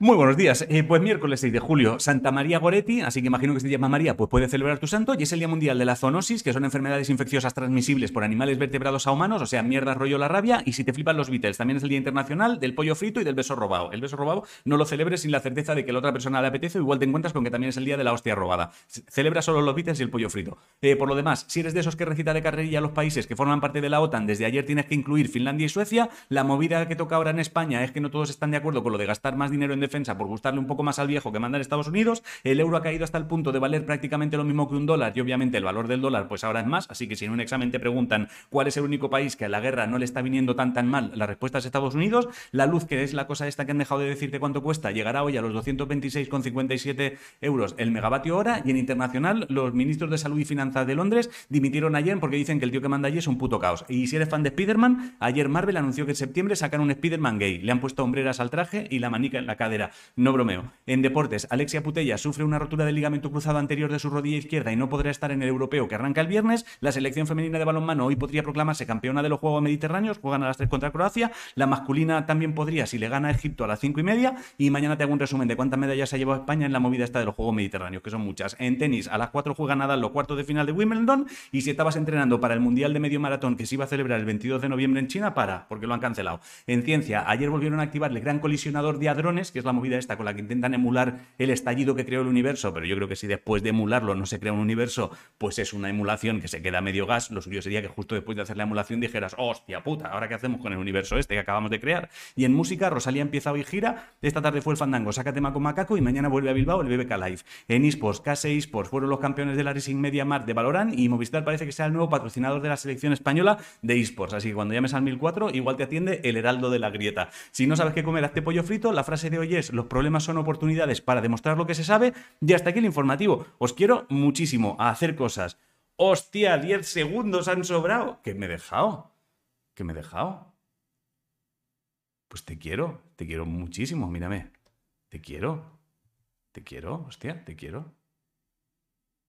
Muy buenos días. Eh, pues miércoles 6 de julio, Santa María Goretti, así que imagino que si te llama María, pues puede celebrar tu santo, y es el Día Mundial de la Zoonosis, que son enfermedades infecciosas transmisibles por animales vertebrados a humanos, o sea, mierda, rollo, la rabia, y si te flipan los Beatles, también es el Día Internacional del pollo frito y del beso robado. El beso robado no lo celebres sin la certeza de que la otra persona le apetece, o igual te encuentras con que también es el Día de la hostia robada. Celebra solo los Beatles y el pollo frito. Eh, por lo demás, si eres de esos que recita de carrerilla a los países que forman parte de la OTAN, desde ayer tienes que incluir Finlandia y Suecia, la movida que toca ahora en España es que no todos están de acuerdo con lo de gastar más dinero en defensa por gustarle un poco más al viejo que manda en Estados Unidos. El euro ha caído hasta el punto de valer prácticamente lo mismo que un dólar y obviamente el valor del dólar pues ahora es más. Así que si en un examen te preguntan cuál es el único país que a la guerra no le está viniendo tan tan mal, la respuesta es Estados Unidos. La luz, que es la cosa esta que han dejado de decirte cuánto cuesta, llegará hoy a los 226,57 euros el megavatio hora y en internacional los ministros de salud y finanzas de Londres dimitieron ayer porque dicen que el tío que manda allí es un puto caos. Y si eres fan de Spider-Man, ayer Marvel anunció que en septiembre sacan un Spider-Man gay. Le han puesto hombreras al traje y la manica en la cadera. No bromeo. En deportes, Alexia Putella sufre una rotura del ligamento cruzado anterior de su rodilla izquierda y no podrá estar en el europeo que arranca el viernes. La selección femenina de balonmano hoy podría proclamarse campeona de los Juegos Mediterráneos, juegan a las 3 contra Croacia. La masculina también podría si le gana a Egipto a las 5 y media. Y mañana te hago un resumen de cuántas medallas ha llevado España en la movida esta de los Juegos Mediterráneos, que son muchas. En tenis, a las 4 juega Nadal los cuartos de final de Wimbledon. Y si estabas entrenando para el Mundial de Medio Maratón que se iba a celebrar el 22 de noviembre en China, para, porque lo han cancelado. En ciencia, ayer volvieron a activar el gran colisionador de hadrones, que es la movida esta con la que intentan emular el estallido que creó el universo, pero yo creo que si después de emularlo no se crea un universo, pues es una emulación que se queda medio gas, lo suyo sería que justo después de hacer la emulación dijeras, hostia puta, ¿ahora qué hacemos con el universo este que acabamos de crear? Y en música, Rosalía empieza hoy gira, esta tarde fue el Fandango, saca tema con Macaco y mañana vuelve a Bilbao el BBK Live. En eSports, KS eSports fueron los campeones de la Racing Media Mart de Valorant y Movistar parece que sea el nuevo patrocinador de la selección española de eSports, así que cuando llames al 1004 igual te atiende el heraldo de la grieta. Si no sabes qué comer, hazte pollo frito, la frase de hoy es, los problemas son oportunidades para demostrar lo que se sabe y hasta aquí el informativo. Os quiero muchísimo a hacer cosas. Hostia, 10 segundos han sobrado. ¿Qué me he dejado? ¿Qué me he dejado? Pues te quiero, te quiero muchísimo, mírame. Te quiero. Te quiero, hostia, te quiero.